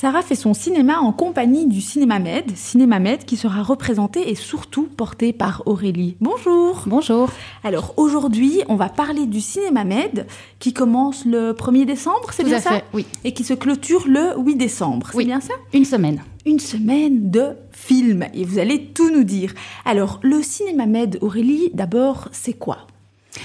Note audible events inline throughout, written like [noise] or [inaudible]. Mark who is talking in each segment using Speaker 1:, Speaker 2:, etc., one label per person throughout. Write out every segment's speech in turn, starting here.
Speaker 1: Sarah fait son cinéma en compagnie du Cinéma Med, Cinéma Med qui sera représenté et surtout porté par Aurélie. Bonjour.
Speaker 2: Bonjour.
Speaker 1: Alors aujourd'hui, on va parler du Cinéma Med qui commence le 1er décembre, c'est bien
Speaker 2: à
Speaker 1: ça
Speaker 2: fait, oui.
Speaker 1: Et qui se clôture le 8 décembre, c'est
Speaker 2: Oui.
Speaker 1: bien ça
Speaker 2: Une semaine.
Speaker 1: Une semaine de films et vous allez tout nous dire. Alors le Cinéma Med, Aurélie, d'abord, c'est quoi?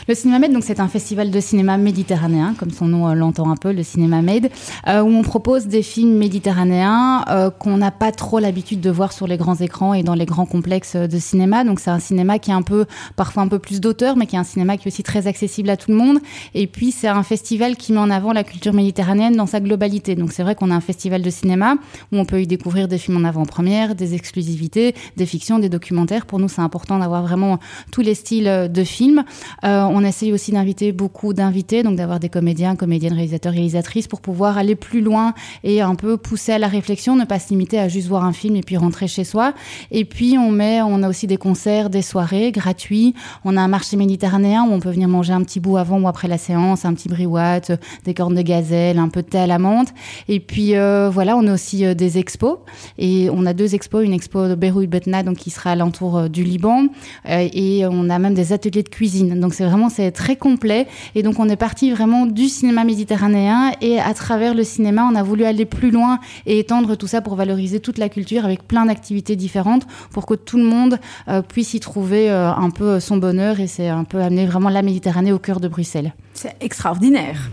Speaker 2: Le Cinéma donc c'est un festival de cinéma méditerranéen, comme son nom euh, l'entend un peu, le Cinéma Med, euh, où on propose des films méditerranéens euh, qu'on n'a pas trop l'habitude de voir sur les grands écrans et dans les grands complexes de cinéma. Donc c'est un cinéma qui est un peu, parfois un peu plus d'auteur, mais qui est un cinéma qui est aussi très accessible à tout le monde. Et puis c'est un festival qui met en avant la culture méditerranéenne dans sa globalité. Donc c'est vrai qu'on a un festival de cinéma où on peut y découvrir des films en avant-première, des exclusivités, des fictions, des documentaires. Pour nous, c'est important d'avoir vraiment tous les styles euh, de films. Euh, on essaye aussi d'inviter beaucoup d'invités, donc d'avoir des comédiens, comédiennes, réalisateurs, réalisatrices pour pouvoir aller plus loin et un peu pousser à la réflexion, ne pas se limiter à juste voir un film et puis rentrer chez soi. Et puis on met, on a aussi des concerts, des soirées gratuits. On a un marché méditerranéen où on peut venir manger un petit bout avant ou après la séance, un petit briouat, euh, des cornes de gazelle, un peu de thé à la menthe. Et puis euh, voilà, on a aussi euh, des expos et on a deux expos, une expo de Beyrouth Betna donc qui sera alentour euh, du Liban euh, et on a même des ateliers de cuisine. Donc c'est vraiment c'est très complet et donc on est parti vraiment du cinéma méditerranéen et à travers le cinéma, on a voulu aller plus loin et étendre tout ça pour valoriser toute la culture avec plein d'activités différentes pour que tout le monde euh, puisse y trouver euh, un peu son bonheur et c'est un peu amener vraiment la Méditerranée au cœur de Bruxelles.
Speaker 1: C'est extraordinaire.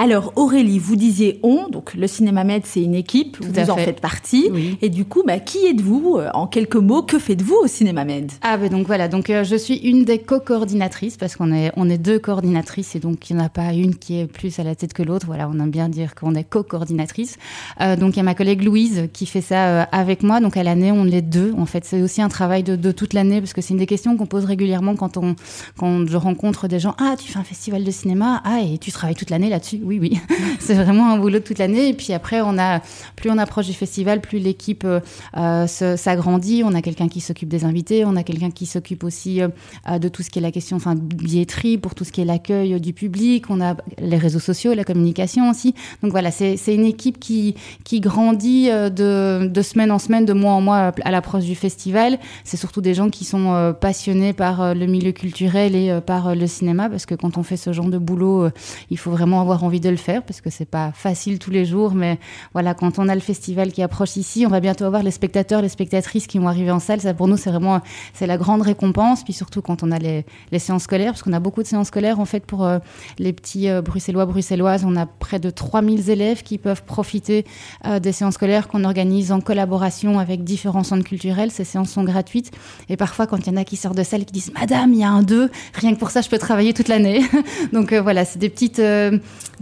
Speaker 1: Alors Aurélie, vous disiez on, donc le Cinéma Med c'est une équipe, vous en
Speaker 2: fait.
Speaker 1: faites partie.
Speaker 2: Oui.
Speaker 1: Et du coup, bah, qui êtes-vous euh, En quelques mots, que faites-vous au Cinéma Med?
Speaker 2: Ah ben donc voilà, donc euh, je suis une des co-coordinatrices parce qu'on est on est deux coordinatrices et donc il n'y en a pas une qui est plus à la tête que l'autre. Voilà, on aime bien dire qu'on est co-coordinatrice. Euh, donc il y a ma collègue Louise qui fait ça euh, avec moi. Donc à l'année on est deux. En fait, c'est aussi un travail de, de toute l'année parce que c'est une des questions qu'on pose régulièrement quand on quand je rencontre des gens. Ah, tu fais un festival de cinéma? Ah, et tu travailles toute l'année là-dessus. Oui, oui, [laughs] c'est vraiment un boulot toute l'année. Et puis après on a plus on approche du festival, plus l'équipe euh, euh, s'agrandit. On a quelqu'un qui s'occupe des invités, on a quelqu'un qui s'occupe aussi euh, de tout ce qui est la question, enfin, de billetterie, pour tout ce qui est l'accueil du public. On a les réseaux sociaux, la communication aussi. Donc voilà, c'est une équipe qui, qui grandit de, semaine en semaine, de mois en mois à l'approche du festival. C'est surtout des gens qui sont passionnés par le milieu culturel et par le cinéma, parce que quand on fait ce genre de boulot, il faut vraiment avoir envie de le faire, parce que c'est pas facile tous les jours, mais voilà, quand on a le festival qui approche ici, on va bientôt avoir les spectateurs, les spectatrices qui vont arriver en salle. Ça, pour nous, c'est vraiment, c'est la grande récompense. Puis surtout quand on a les, les séances scolaires, parce qu'on a beaucoup de séances scolaires, en fait, pour euh, les petits euh, bruxellois, bruxelloises. On a près de 3000 élèves qui peuvent profiter euh, des séances scolaires qu'on organise en collaboration avec différents centres culturels. Ces séances sont gratuites. Et parfois, quand il y en a qui sortent de salle qui disent, Madame, il y a un 2, rien que pour ça, je peux travailler toute l'année. [laughs] Donc voilà, c'est des petites,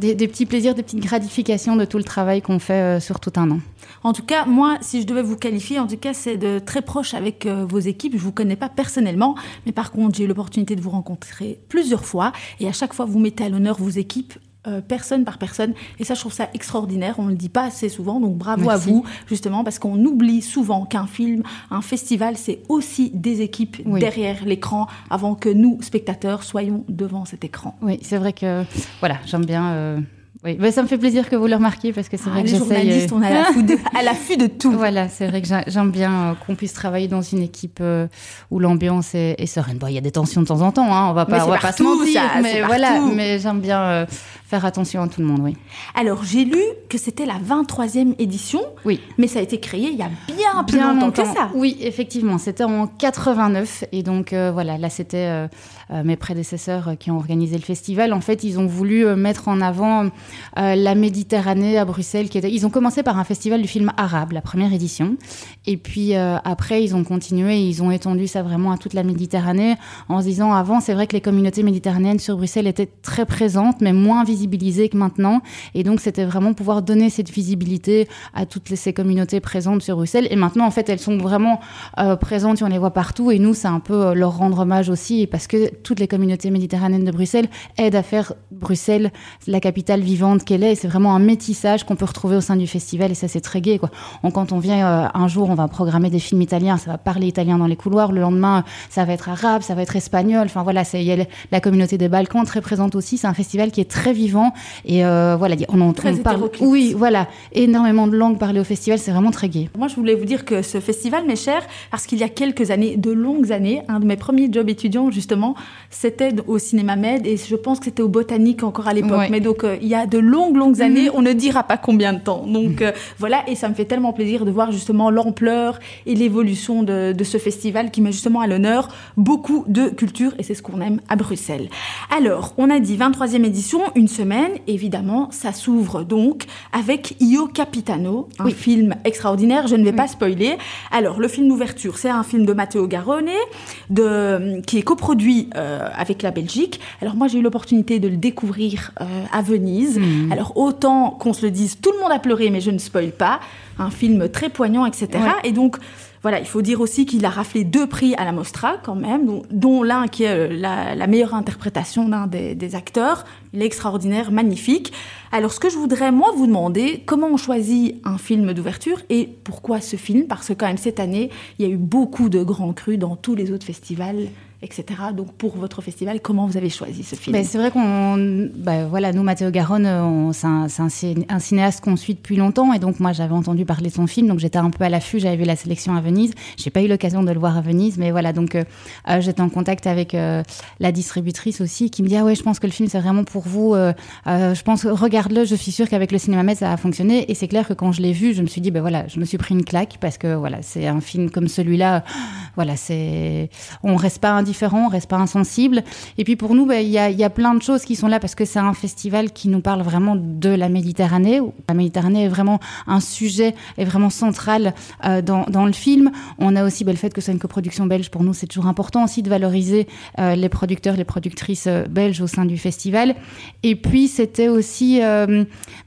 Speaker 2: des, des petits plaisirs, des petites gratifications de tout le travail qu'on fait euh, sur tout un an.
Speaker 1: En tout cas, moi, si je devais vous qualifier, en tout cas, c'est de très proche avec euh, vos équipes. Je vous connais pas personnellement, mais par contre, j'ai eu l'opportunité de vous rencontrer plusieurs fois, et à chaque fois, vous mettez à l'honneur vos équipes. Euh, personne par personne et ça je trouve ça extraordinaire on le dit pas assez souvent donc bravo
Speaker 2: Merci.
Speaker 1: à vous justement parce qu'on oublie souvent qu'un film un festival c'est aussi des équipes
Speaker 2: Oui.
Speaker 1: derrière l'écran avant que nous spectateurs soyons devant cet écran
Speaker 2: Oui, c'est vrai que voilà, j'aime bien. euh, Oui, mais ça me fait plaisir que vous le remarquiez parce que c'est
Speaker 1: Ah,
Speaker 2: vrai que
Speaker 1: les journalistes on est à l'affût de, tout
Speaker 2: Voilà, c'est vrai que j'ai- j'aime bien euh, qu'on puisse travailler dans une équipe où l'ambiance est, est sereine. Bon, il y a des tensions de temps en temps, hein, on va pas, on va pas se mentir,
Speaker 1: ça,
Speaker 2: mais voilà,
Speaker 1: partout.
Speaker 2: mais j'aime bien euh, faire attention à tout le monde, oui.
Speaker 1: Alors, j'ai lu que c'était la 23e édition,
Speaker 2: Oui.
Speaker 1: mais ça a été créé il y a bien plus longtemps, que ça.
Speaker 2: Oui, effectivement, c'était en 89 et donc euh, voilà, là c'était euh, euh, mes prédécesseurs qui ont organisé le festival. En fait, ils ont voulu mettre en avant euh, la Méditerranée à Bruxelles. Qui était... Ils ont commencé par un festival du film arabe, la première édition, et puis après ils ont continué, ils ont étendu ça vraiment à toute la Méditerranée en se disant avant c'est vrai que les communautés méditerranéennes sur Bruxelles étaient très présentes, mais moins que maintenant, et donc c'était vraiment pouvoir donner cette visibilité à toutes ces communautés présentes sur Bruxelles. Et maintenant, en fait, elles sont vraiment euh, présentes et on les voit partout. Et nous, c'est un peu euh, leur rendre hommage aussi, parce que toutes les communautés méditerranéennes de Bruxelles aident à faire Bruxelles la capitale vivante qu'elle est. C'est vraiment un métissage qu'on peut retrouver au sein du festival. Et ça, c'est très gai. Quand on vient euh, un jour, on va programmer des films italiens, ça va parler italien dans les couloirs. Le lendemain, ça va être arabe, ça va être espagnol. Enfin voilà, c'est- la communauté des Balkans très présente aussi. C'est un festival qui est très vivant vivant. Et voilà, on en
Speaker 1: très
Speaker 2: parle. Oui, voilà, énormément de langues parlées au festival, c'est vraiment très gai.
Speaker 1: Moi, je voulais vous dire que ce festival m'est cher parce qu'il y a quelques années, de longues années, un de mes premiers jobs étudiants, justement, c'était au cinéma Med et je pense que c'était au Botanique encore à l'époque. Mais donc, il y a de longues, longues années, mhm. on ne dira pas combien de temps. Donc, voilà, et ça me fait tellement plaisir de voir justement l'ampleur et l'évolution de, de ce festival qui met justement à l'honneur beaucoup de culture et c'est ce qu'on aime à Bruxelles. Alors, on a dit 23e édition, une semaine, évidemment, ça s'ouvre donc avec Io Capitano, un film extraordinaire, je ne vais pas spoiler. Alors, le film d'ouverture, c'est un film de Matteo Garone, de, qui est coproduit euh, avec la Belgique. Alors, moi, j'ai eu l'opportunité de le découvrir euh, à Venise. Mmh. Alors, autant qu'on se le dise, tout le monde a pleuré, mais je ne spoil pas. Un film très poignant, etc. Et donc, voilà, il faut dire aussi qu'il a raflé deux prix à la Mostra quand même, dont, l'un qui est euh, la, meilleure interprétation d'un des, acteurs. Il est extraordinaire, magnifique. Alors ce que je voudrais moi vous demander, comment on choisit un film d'ouverture et pourquoi ce film? Parce que quand même cette année, il y a eu beaucoup de grands crus dans tous les autres festivals etc. Donc pour votre festival, comment vous avez choisi ce film?
Speaker 2: Ben, C'est vrai qu'on, ben, voilà, nous, Matteo Garonne, c'est un, cinéaste qu'on suit depuis longtemps, et donc moi j'avais entendu parler de son film, donc j'étais un peu à l'affût, j'avais vu la sélection à Venise, j'ai pas eu l'occasion de le voir à Venise, mais voilà, donc euh, euh, j'étais en contact avec euh, la distributrice aussi, qui me dit ah ouais, je pense que le film c'est vraiment pour vous, je pense regarde-le, je suis sûre qu'avec le cinéma Med ça a fonctionné, et c'est clair que quand je l'ai vu, je me suis dit ben voilà, je me suis pris une claque parce que voilà, c'est un film comme celui-là, voilà, c'est on reste pas indifférent, on reste pas insensible. Et puis pour nous, bah, il y, a, plein de choses qui sont là parce que c'est un festival qui nous parle vraiment de la Méditerranée. La Méditerranée est vraiment un sujet, est vraiment central euh, dans, le film. On a aussi bah, le fait que c'est une coproduction belge. Pour nous, c'est toujours important aussi de valoriser euh, les producteurs, les productrices euh, belges au sein du festival. Et puis c'était aussi,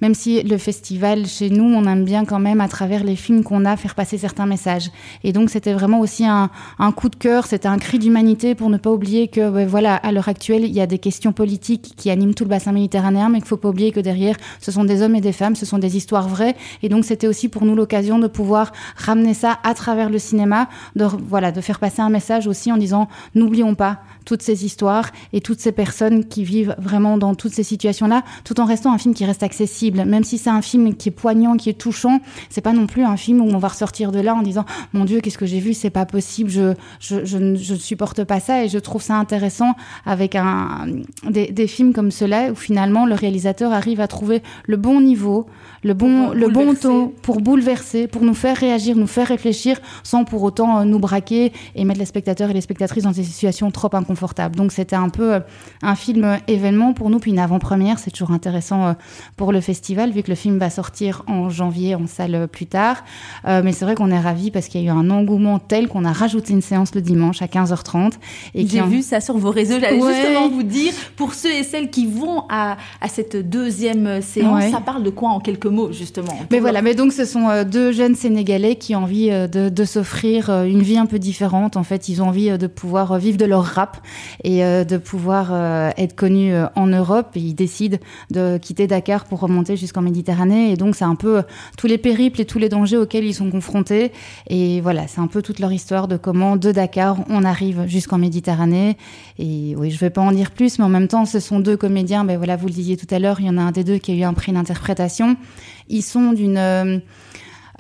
Speaker 2: même si le festival chez nous, on aime bien quand même à travers les films qu'on a faire passer certains messages. Et donc c'était vraiment aussi un coup de cœur, c'était un cri d'humanité pour ne pas oublier que, voilà, à l'heure actuelle, il y a des questions politiques qui animent tout le bassin méditerranéen, mais qu'il ne faut pas oublier que derrière, ce sont des hommes et des femmes, ce sont des histoires vraies. Et donc, c'était aussi pour nous l'occasion de pouvoir ramener ça à travers le cinéma, de, voilà, de faire passer un message aussi en disant, n'oublions pas toutes ces histoires et toutes ces personnes qui vivent vraiment dans toutes ces situations-là, tout en restant un film qui reste accessible. Même si c'est un film qui est poignant, qui est touchant, c'est pas non plus un film où on va ressortir de là en disant, mon Dieu, qu'est-ce que j'ai vu, c'est pas possible, je, je, je, ne supporte pas ça. Et je trouve ça intéressant avec un, des, des films comme cela où finalement le réalisateur arrive à trouver le bon niveau, le bon, le bon ton pour bouleverser, pour nous faire réagir, nous faire réfléchir, sans pour autant euh, nous braquer et mettre les spectateurs et les spectatrices dans des situations trop inconfortables. Donc c'était un peu euh, un film euh, événement pour nous, puis une avant-première. C'est toujours intéressant pour le festival, vu que le film va sortir en janvier en salle plus tard. mais c'est vrai qu'on est ravis parce qu'il y a eu un engouement tel qu'on a rajouté une séance le dimanche à 15h30.
Speaker 1: Et J'ai vu ça sur vos réseaux. J'allais justement vous dire, pour ceux et celles qui vont à, à cette deuxième séance, ça parle de quoi en quelques mots, justement.
Speaker 2: Mais voilà, mais donc ce sont euh, deux jeunes Sénégalais qui ont envie euh, de, de s'offrir euh, une vie un peu différente. En fait, ils ont envie de pouvoir vivre de leur rap et de pouvoir être connus en Europe. Et ils décident de quitter Dakar pour remonter jusqu'en Méditerranée. Et donc, c'est un peu tous les périples et tous les dangers auxquels ils sont confrontés. Et voilà, c'est un peu toute leur histoire de comment de Dakar on arrive jusqu'en Méditerranée. Et oui, je ne vais pas en dire plus, mais en même temps, ce sont deux comédiens. Ben voilà, vous le disiez tout à l'heure, il y en a un des deux qui a eu un prix d'interprétation. Ils sont d'une euh,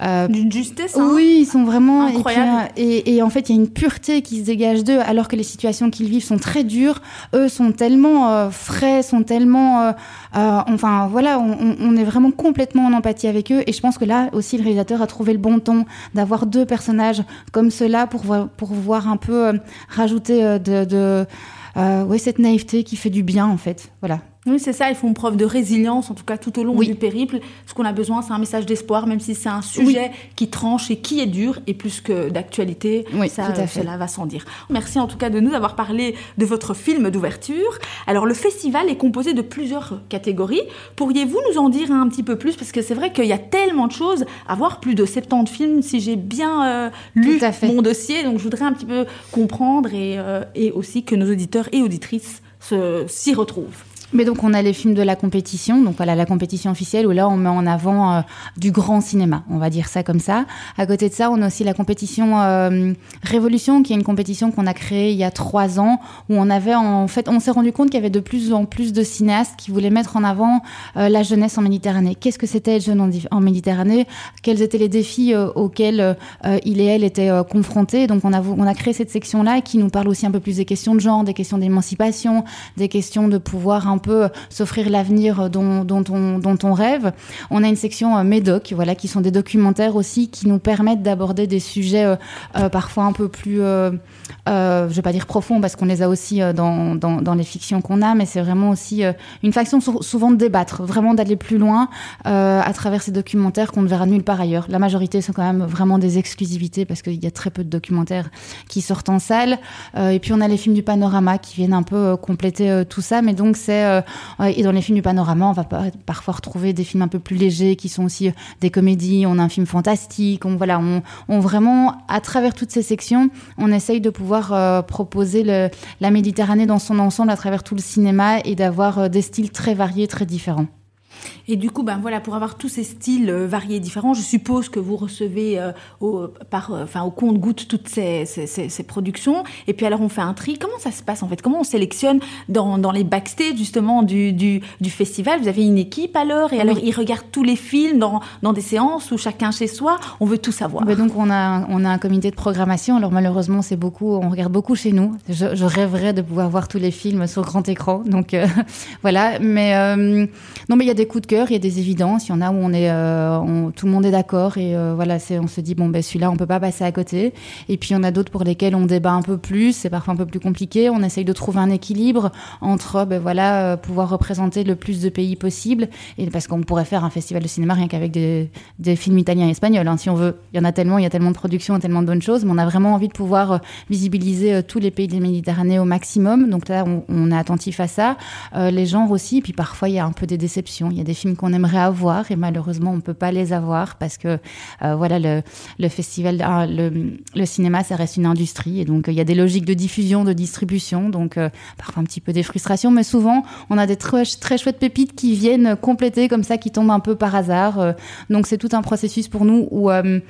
Speaker 1: euh, d'une justesse. Hein
Speaker 2: oui, ils sont vraiment
Speaker 1: incroyables.
Speaker 2: Et, et, en fait, il y a une pureté qui se dégage d'eux, alors que les situations qu'ils vivent sont très dures. Eux sont tellement euh, frais, sont tellement, enfin voilà, on, on, est vraiment complètement en empathie avec eux. Et je pense que là aussi, le réalisateur a trouvé le bon ton d'avoir deux personnages comme cela pour pour voir un peu rajouter de, de ouais, cette naïveté qui fait du bien en fait. Voilà.
Speaker 1: Oui, c'est ça, ils font preuve de résilience, en tout cas tout au long du périple. Ce qu'on a besoin, c'est un message d'espoir, même si c'est un sujet qui tranche et qui est dur, et plus que d'actualité,
Speaker 2: oui,
Speaker 1: ça, cela va sans dire. Merci en tout cas de nous avoir parlé de votre film d'ouverture. Alors le festival est composé de plusieurs catégories. Pourriez-vous nous en dire un petit peu plus? Parce que c'est vrai qu'il y a tellement de choses à voir, plus de 70 films, si j'ai bien euh, lu mon dossier. Donc je voudrais un petit peu comprendre et, euh, et aussi que nos auditeurs et auditrices s'y retrouvent.
Speaker 2: Mais donc on a les films de la compétition, donc voilà la compétition officielle où là on met en avant euh, du grand cinéma, on va dire ça comme ça. À côté de ça, on a aussi la compétition euh, Révolution, qui est une compétition qu'on a créée il y a trois ans, où on avait en fait, on s'est rendu compte qu'il y avait de plus en plus de cinéastes qui voulaient mettre en avant euh, la jeunesse en Méditerranée. Qu'est-ce que c'était être jeune en, Méditerranée? Quels étaient les défis auxquels il et elle étaient confrontés? Donc on a on a créé cette section là qui nous parle aussi un peu plus des questions de genre, des questions d'émancipation, des questions de pouvoir peu s'offrir l'avenir dont, on, rêve. On a une section euh, Médoc, voilà, qui sont des documentaires aussi qui nous permettent d'aborder des sujets euh, euh, parfois un peu plus, je vais pas dire profonds parce qu'on les a aussi dans, les fictions qu'on a, mais c'est vraiment aussi une façon souvent de débattre, vraiment d'aller plus loin à travers ces documentaires qu'on ne verra nulle part ailleurs. La majorité sont quand même vraiment des exclusivités parce qu'il y a très peu de documentaires qui sortent en salle. et puis on a les films du panorama qui viennent un peu compléter tout ça, mais donc c'est euh, et dans les films du panorama, on va parfois retrouver des films un peu plus légers qui sont aussi euh, des comédies. On a un film fantastique. On, voilà, on, vraiment, à travers toutes ces sections, on essaye de pouvoir euh, proposer la Méditerranée dans son ensemble à travers tout le cinéma et d'avoir des styles très variés, très différents.
Speaker 1: Et du coup, ben voilà, pour avoir tous ces styles euh, variés différents, je suppose que vous recevez euh, au, par, euh, enfin, au compte-goutte toutes ces, ces, ces, productions. Et puis alors, on fait un tri. Comment ça se passe en fait? Comment on sélectionne dans, dans les backstage justement du, du, du, festival? Vous avez une équipe alors? Et alors, ils regardent tous les films dans, dans des séances ou chacun chez soi? On veut tout savoir.
Speaker 2: Mais donc, on a, on a un comité de programmation. Alors, malheureusement, c'est beaucoup, on regarde beaucoup chez nous. Je, je, rêverais de pouvoir voir tous les films sur grand écran. Donc, [laughs] voilà. Mais non, mais il y a des coups de cœur, il y a des évidences, il y en a où on est, euh, tout le monde est d'accord et euh, voilà, on se dit bon ben celui-là on peut pas passer à côté. Et puis il y en a d'autres pour lesquels on débat un peu plus, c'est parfois un peu plus compliqué. On essaye de trouver un équilibre entre ben voilà euh, pouvoir représenter le plus de pays possible et parce qu'on pourrait faire un festival de cinéma rien qu'avec des, films italiens et espagnols hein, si on veut. Il y en a tellement, il y a tellement de productions, tellement de bonnes choses, mais on a vraiment envie de pouvoir visibiliser tous les pays de la Méditerranée au maximum. Donc là on est attentif à ça. les genres aussi, et puis parfois il y a un peu des déceptions. Il y a des films qu'on aimerait avoir et malheureusement on peut pas les avoir parce que euh, voilà le, le festival, ah, le, le, cinéma ça reste une industrie et donc il y a des logiques de diffusion, de distribution, donc euh, parfois un petit peu des frustrations, mais souvent on a des très, très chouettes pépites qui viennent compléter comme ça, qui tombent un peu par hasard. Euh, donc c'est tout un processus pour nous où on,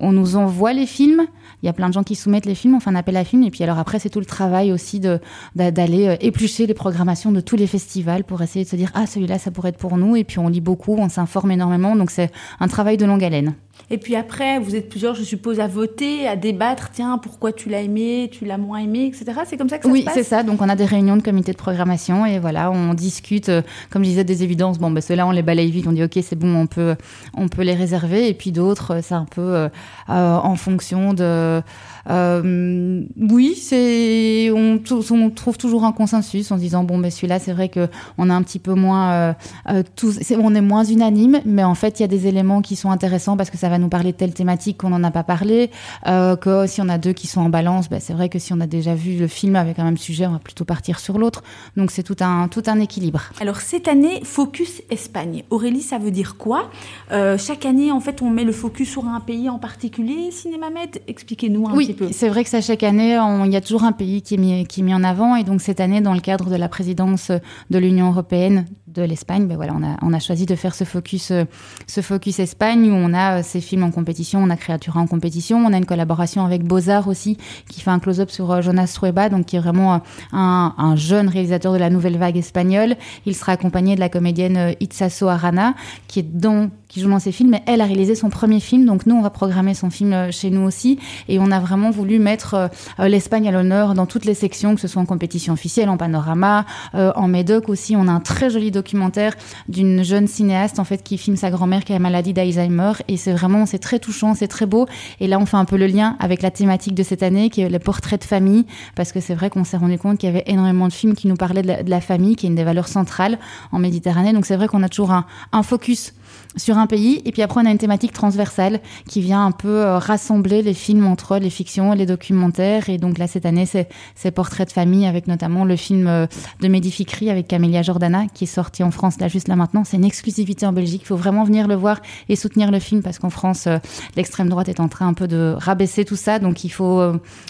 Speaker 2: on nous envoie les films il y a plein de gens qui soumettent les films, on fait un appel à films, et puis alors après, c'est tout le travail aussi d'aller euh, éplucher les programmations de tous les festivals pour essayer de se dire, ah, celui-là, ça pourrait être pour nous, et puis on lit beaucoup, on s'informe énormément, donc c'est un travail de longue haleine.
Speaker 1: Et puis après, vous êtes plusieurs, je suppose, à voter, à débattre. Tiens, pourquoi tu l'as aimé, tu l'as moins aimé, etc. C'est comme ça que ça
Speaker 2: oui,
Speaker 1: se passe
Speaker 2: Oui, c'est ça. Donc on a des réunions de comité de programmation et voilà, on discute. Euh, comme je disais, des évidences. Bon, ben ceux-là, on les balaye vite. On dit ok, c'est bon, on peut, on peut les réserver. Et puis d'autres, euh, c'est un peu euh, en fonction de. Euh, oui, c'est on, on, trouve toujours un consensus en disant bon, mais celui-là, c'est vrai que on a un petit peu moins, on est moins unanime, mais en fait, il y a des éléments qui sont intéressants parce que ça va nous parler de telle thématique qu'on n'en a pas parlé. Euh, que si on a deux qui sont en balance, ben, c'est vrai que si on a déjà vu le film avec un même sujet, on va plutôt partir sur l'autre. Donc c'est tout un tout un équilibre.
Speaker 1: Alors cette année, focus Espagne. Aurélie, ça veut dire quoi? Euh, Chaque année, en fait, on met le focus sur un pays en particulier. Cinémamed, expliquez-nous un
Speaker 2: oui,
Speaker 1: petit peu.
Speaker 2: C'est vrai que ça chaque année, il y a toujours un pays qui est mis qui est mis en avant et donc cette année, dans le cadre de la présidence de l'Union européenne de l'Espagne, ben voilà, on a, on a choisi de faire ce focus, euh, ce focus Espagne où on a euh, ces films en compétition, on a Créatura en compétition, on a une collaboration avec Beaux-Arts aussi qui fait un close-up sur euh, Jonas Trueba, donc qui est vraiment un, un, jeune réalisateur de la nouvelle vague espagnole. Il sera accompagné de la comédienne Itzaso Arana qui est dans qui joue dans ses films, mais elle a réalisé son premier film, donc nous on va programmer son film chez nous aussi, et on a vraiment voulu mettre l'Espagne à l'honneur dans toutes les sections, que ce soit en compétition officielle, en panorama, en médoc aussi. On a un très joli documentaire d'une jeune cinéaste en fait qui filme sa grand-mère qui a la maladie d'Alzheimer. Et c'est vraiment c'est très touchant, c'est très beau. Et là on fait un peu le lien avec la thématique de cette année qui est le portrait de famille parce que c'est vrai qu'on s'est rendu compte qu'il y avait énormément de films qui nous parlaient de la, famille qui est une des valeurs centrales en Méditerranée. Donc c'est vrai qu'on a toujours un focus sur un pays. Et puis après, on a une thématique transversale qui vient un peu rassembler les films entre les fictions et les documentaires. Et donc là, cette année, c'est Portraits de famille avec notamment le film de Mehdi Fikri avec Camélia Jordana qui est sorti en France là juste là maintenant. C'est une exclusivité en Belgique. Il faut vraiment venir le voir et soutenir le film parce qu'en France, l'extrême droite est en train un peu de rabaisser tout ça. Donc il faut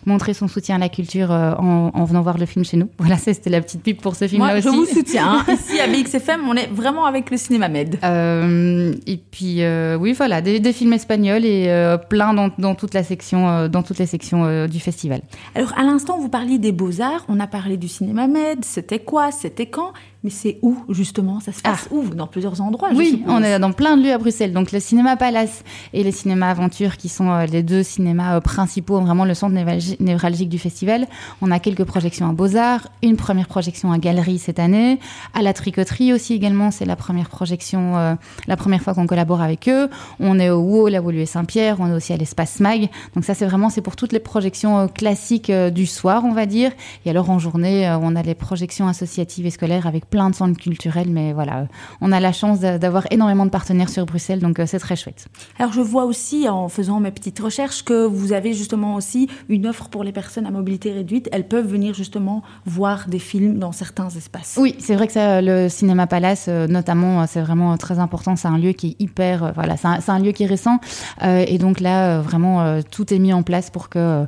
Speaker 2: montrer son soutien à la culture en, en venant voir le film chez nous. [laughs] Voilà, c'était la petite pipe pour ce film-là aussi.
Speaker 1: Je vous soutiens. Hein. [laughs] Ici, à BXFM, on est vraiment avec le cinéma med.
Speaker 2: Euh, et puis, euh, oui, voilà, des, films espagnols et euh, plein dans, dans, toute la section, dans toutes les sections du festival.
Speaker 1: Alors, à l'instant, vous parliez des beaux-arts. On a parlé du cinéma med. C'était quoi C'était quand? Mais c'est où, justement? Ça se passe ah. où? Dans plusieurs endroits
Speaker 2: Oui, on est dans plein de lieux à Bruxelles. Donc, le Cinéma Palace et le Cinéma Aventure, qui sont euh, les deux cinémas euh, principaux, vraiment le centre névralgique du festival. On a quelques projections à Beaux-Arts, une première projection à Galerie cette année, à la Tricoterie aussi également. C'est la première projection, euh, la première fois qu'on collabore avec eux. On est au WO, la Woluwe Saint-Pierre. On est aussi à l'Espace Mag. Donc, ça, c'est vraiment, c'est pour toutes les projections classiques du soir, on va dire. Et alors, en journée, on a les projections associatives et scolaires avec plein de centres culturels, mais voilà, on a la chance d'avoir énormément de partenaires sur Bruxelles, donc euh, c'est très chouette.
Speaker 1: Alors je vois aussi, en faisant mes petites recherches, que vous avez justement aussi une offre pour les personnes à mobilité réduite. Elles peuvent venir justement voir des films dans certains espaces.
Speaker 2: Oui, c'est vrai que ça, le Cinéma Palace, euh, notamment, euh, c'est vraiment très important. C'est un lieu qui est hyper, voilà, c'est un, lieu qui est récent, et donc là, vraiment, tout est mis en place pour que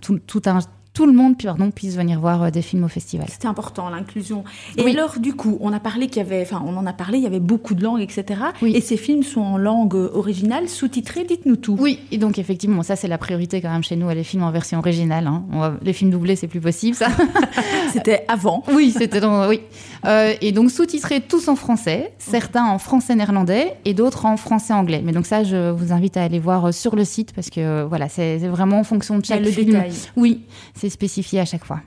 Speaker 2: tout, tout un tout le monde pardon, puisse venir voir euh, des films au festival.
Speaker 1: C'est important, l'inclusion. Et alors, du coup, on a parlé qu'il y avait, enfin, on en a parlé, il y avait beaucoup de langues, etc. Et ces films sont en langue originale, sous-titrés, dites-nous tout.
Speaker 2: Oui, et donc effectivement, ça c'est la priorité quand même chez nous, les films en version originale. Hein. les films doublés, c'est plus possible, ça. [laughs]
Speaker 1: c'était avant.
Speaker 2: Oui, c'était dans, oui. Euh, et donc sous-titrés tous en français, certains en français néerlandais et d'autres en français anglais. Mais donc ça, je vous invite à aller voir euh, sur le site parce que voilà, c'est vraiment en fonction de chaque
Speaker 1: le
Speaker 2: film.
Speaker 1: Détail.
Speaker 2: Oui, c'est spécifié à chaque fois.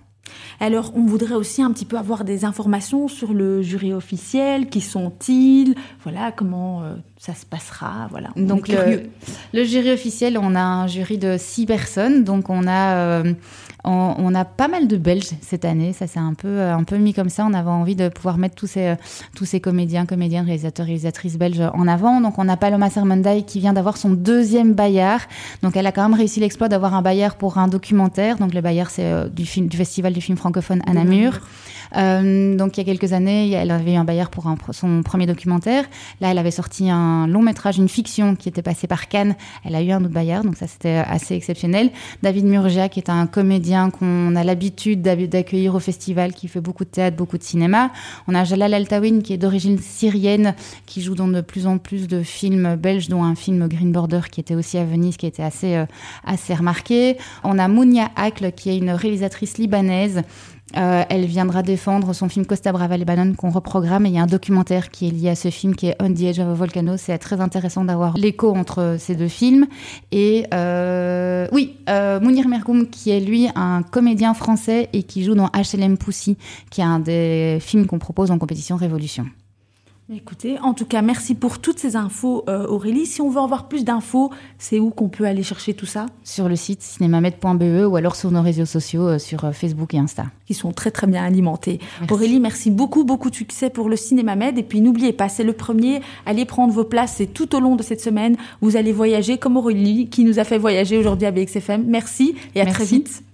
Speaker 1: Alors, on voudrait aussi un petit peu avoir des informations sur le jury officiel. Qui sont-ils Voilà, comment euh, ça se passera Voilà.
Speaker 2: Donc, le, jury officiel, on a un jury de six personnes. Donc, on a on, a pas mal de Belges cette année. Ça s'est un peu, euh, un peu mis comme ça. On avait envie de pouvoir mettre tous ces, euh, tous ces comédiens, comédiennes, réalisateurs, réalisatrices belges en avant. Donc, on a Paloma Sermonday qui vient d'avoir son deuxième Bayard. Donc, elle a quand même réussi l'exploit d'avoir un Bayard pour un documentaire. Donc, le Bayard, c'est euh, du, film, du Festival du film francophone à Namur. Euh, donc il y a quelques années, elle avait eu un Bayard pour son premier documentaire. Là, elle avait sorti un long métrage, une fiction qui était passée par Cannes. Elle a eu un autre Bayard, donc ça c'était assez exceptionnel. David Murgia, qui est un comédien qu'on a l'habitude d'accueillir au festival, qui fait beaucoup de théâtre, beaucoup de cinéma. On a Jalal Altawin, qui est d'origine syrienne, qui joue dans de plus en plus de films belges, dont un film Green Border qui était aussi à Venise, qui était assez, euh, assez remarqué. On a Mounia Akl, qui est une réalisatrice libanaise euh, elle viendra défendre son film Costa Brava Lebanon qu'on reprogramme. Et il y a un documentaire qui est lié à ce film qui est On the Edge of a Volcano. C'est très intéressant d'avoir l'écho entre ces deux films. Et euh, oui, euh, Mounir Mergoum qui est lui un comédien français et qui joue dans HLM Poussy, qui est un des films qu'on propose en compétition Révolution.
Speaker 1: Écoutez, en tout cas, merci pour toutes ces infos, euh, Aurélie. Si on veut avoir plus d'infos, c'est où qu'on peut aller chercher tout ça?
Speaker 2: Sur le site cinémamed.be ou alors sur nos réseaux sociaux, euh, sur euh, Facebook et Insta.
Speaker 1: Qui sont très très bien alimentés. Aurélie, merci beaucoup, beaucoup de succès pour le Cinéma Med. Et puis n'oubliez pas, c'est le premier, allez prendre vos places. Et tout au long de cette semaine, vous allez voyager comme Aurélie qui nous a fait voyager aujourd'hui à BXFM. Merci et à très vite.